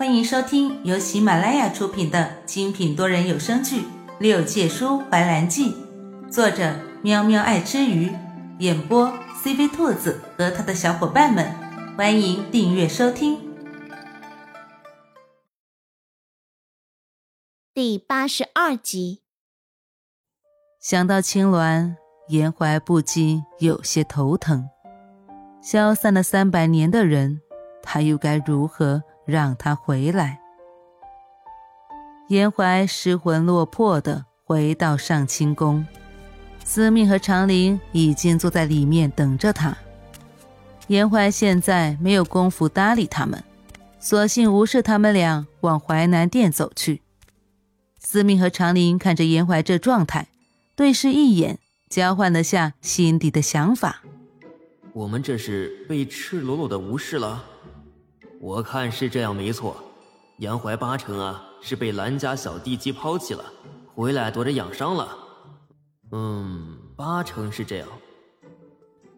欢迎收听由喜马拉雅出品的精品多人有声剧《六界书怀兰记》，作者喵喵爱吃鱼，演播 CV 兔子和他的小伙伴们。欢迎订阅收听。第八十二集，想到青鸾，严怀不禁有些头疼。消散了三百年的人，他又该如何？让他回来。严怀失魂落魄的回到上清宫，司命和长林已经坐在里面等着他。严怀现在没有功夫搭理他们，索性无视他们俩往淮南殿走去。司命和长林看着严怀这状态，对视一眼，交换了下心底的想法：我们这是被赤裸裸的无视了。我看是这样没错，杨怀八成啊是被兰家小地鸡抛弃了，回来躲着养伤了。嗯，八成是这样。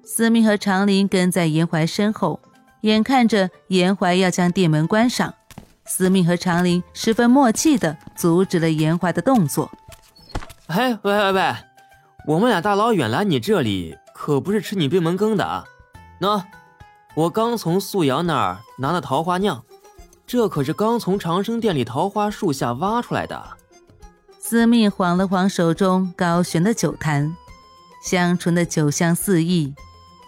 司命和长林跟在严怀身后，眼看着严怀要将店门关上，司命和长林十分默契的阻止了严怀的动作。哎，喂喂喂，我们俩大老远来你这里，可不是吃你闭门羹的啊。喏。我刚从素瑶那儿拿了桃花酿，这可是刚从长生殿里桃花树下挖出来的。司命晃了晃手中高悬的酒坛，香醇的酒香四溢。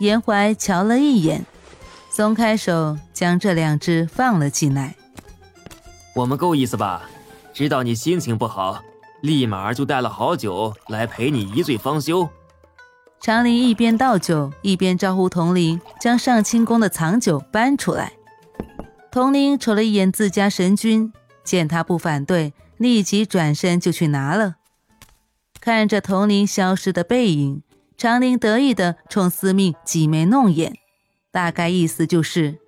严怀瞧了一眼，松开手将这两只放了进来。我们够意思吧？知道你心情不好，立马就带了好酒来陪你一醉方休。长林一边倒酒，一边招呼童林将上清宫的藏酒搬出来。童林瞅了一眼自家神君，见他不反对，立即转身就去拿了。看着童林消失的背影，长林得意地冲司命挤眉弄眼，大概意思就是：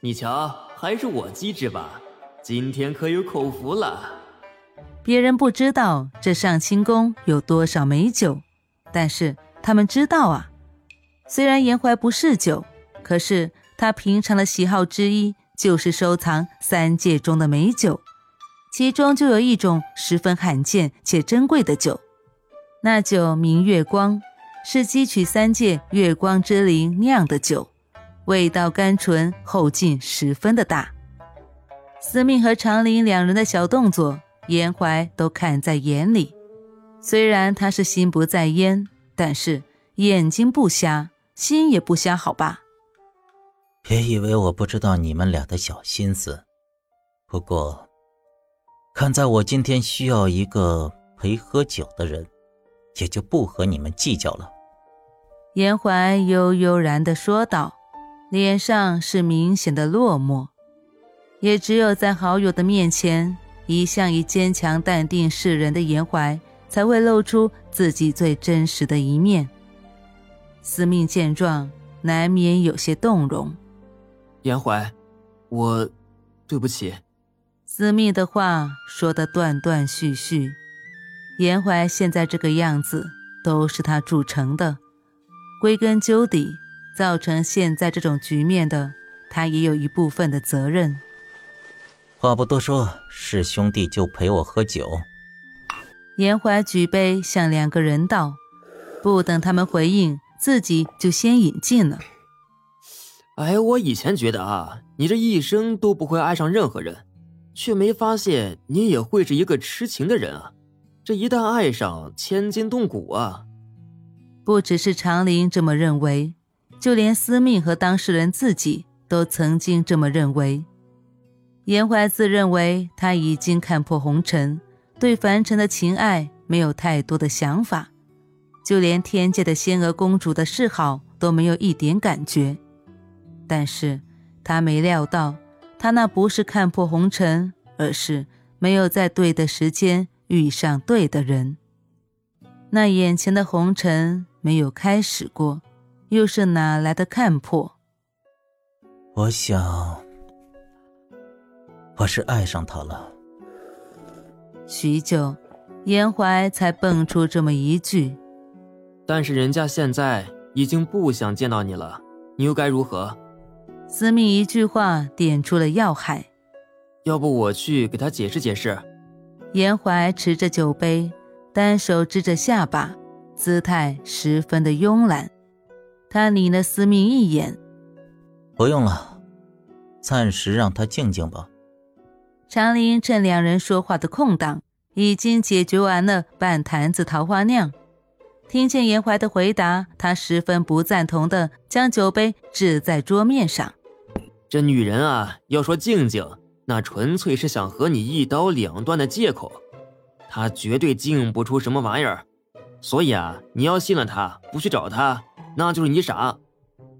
你瞧，还是我机智吧，今天可有口福了。别人不知道这上清宫有多少美酒，但是。他们知道啊，虽然颜怀不嗜酒，可是他平常的喜好之一就是收藏三界中的美酒，其中就有一种十分罕见且珍贵的酒，那酒名月光，是汲取三界月光之灵酿的酒，味道甘醇后劲十分的大。司命和长林两人的小动作，颜怀都看在眼里，虽然他是心不在焉。但是眼睛不瞎，心也不瞎，好吧？别以为我不知道你们俩的小心思。不过，看在我今天需要一个陪喝酒的人，也就不和你们计较了。严怀悠悠然地说道，脸上是明显的落寞。也只有在好友的面前，一向以坚强淡定示人的严怀。才会露出自己最真实的一面。司命见状，难免有些动容。严怀，我对不起。司命的话说的断断续续。严怀现在这个样子，都是他铸成的。归根究底，造成现在这种局面的，他也有一部分的责任。话不多说，是兄弟就陪我喝酒。严怀举杯向两个人道，不等他们回应，自己就先饮尽了。哎，我以前觉得啊，你这一生都不会爱上任何人，却没发现你也会是一个痴情的人啊！这一旦爱上，千筋动骨啊！不只是长林这么认为，就连司命和当事人自己都曾经这么认为。严怀自认为他已经看破红尘。对凡尘的情爱没有太多的想法，就连天界的仙娥公主的示好都没有一点感觉。但是他没料到，他那不是看破红尘，而是没有在对的时间遇上对的人。那眼前的红尘没有开始过，又是哪来的看破？我想，我是爱上他了。许久，严怀才蹦出这么一句：“但是人家现在已经不想见到你了，你又该如何？”司命一句话点出了要害。要不我去给他解释解释。严怀持着酒杯，单手支着下巴，姿态十分的慵懒。他睨了司命一眼，不用了，暂时让他静静吧。长林趁两人说话的空档，已经解决完了半坛子桃花酿。听见严怀的回答，他十分不赞同的将酒杯掷在桌面上。这女人啊，要说静静，那纯粹是想和你一刀两断的借口。她绝对静不出什么玩意儿。所以啊，你要信了她，不去找她，那就是你傻。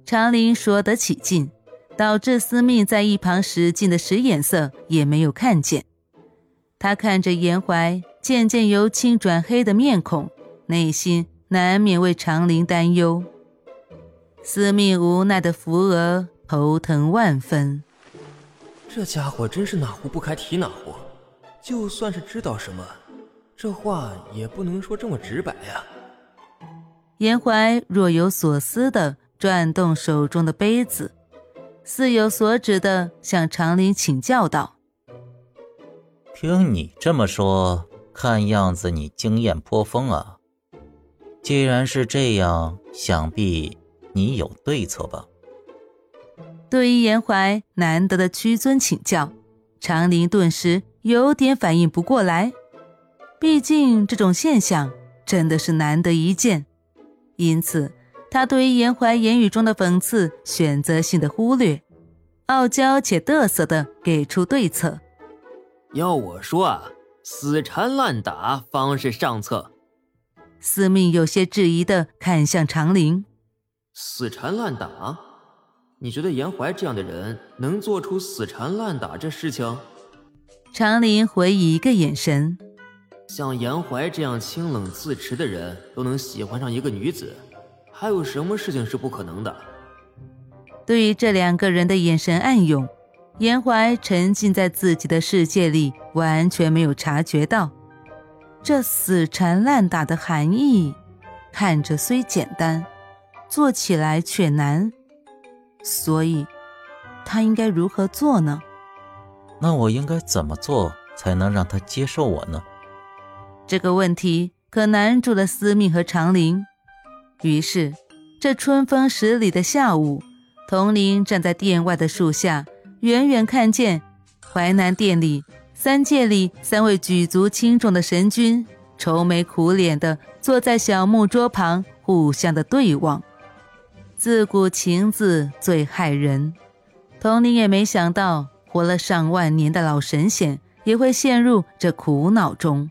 长林说得起劲，导致司命在一旁使劲的使眼色，也没有看见。他看着严怀渐渐由青转黑的面孔，内心。难免为长林担忧，司命无奈的扶额，头疼万分。这家伙真是哪壶不开提哪壶，就算是知道什么，这话也不能说这么直白呀。严怀若有所思的转动手中的杯子，似有所指的向长林请教道：“听你这么说，看样子你经验颇丰啊。”既然是这样，想必你有对策吧？对于严怀难得的屈尊请教，长林顿时有点反应不过来。毕竟这种现象真的是难得一见，因此他对于严怀言语中的讽刺选择性的忽略，傲娇且得瑟的给出对策。要我说啊，死缠烂打方是上策。司命有些质疑的看向长林，死缠烂打？你觉得严怀这样的人能做出死缠烂打这事情？长林回以一个眼神，像严怀这样清冷自持的人都能喜欢上一个女子，还有什么事情是不可能的？对于这两个人的眼神暗涌，严怀沉浸在自己的世界里，完全没有察觉到。这死缠烂打的含义，看着虽简单，做起来却难。所以，他应该如何做呢？那我应该怎么做才能让他接受我呢？这个问题可难住了司命和长林。于是，这春风十里的下午，童林站在殿外的树下，远远看见淮南殿里。三界里三位举足轻重的神君，愁眉苦脸的坐在小木桌旁，互相的对望。自古情字最害人，童林也没想到，活了上万年的老神仙也会陷入这苦恼中。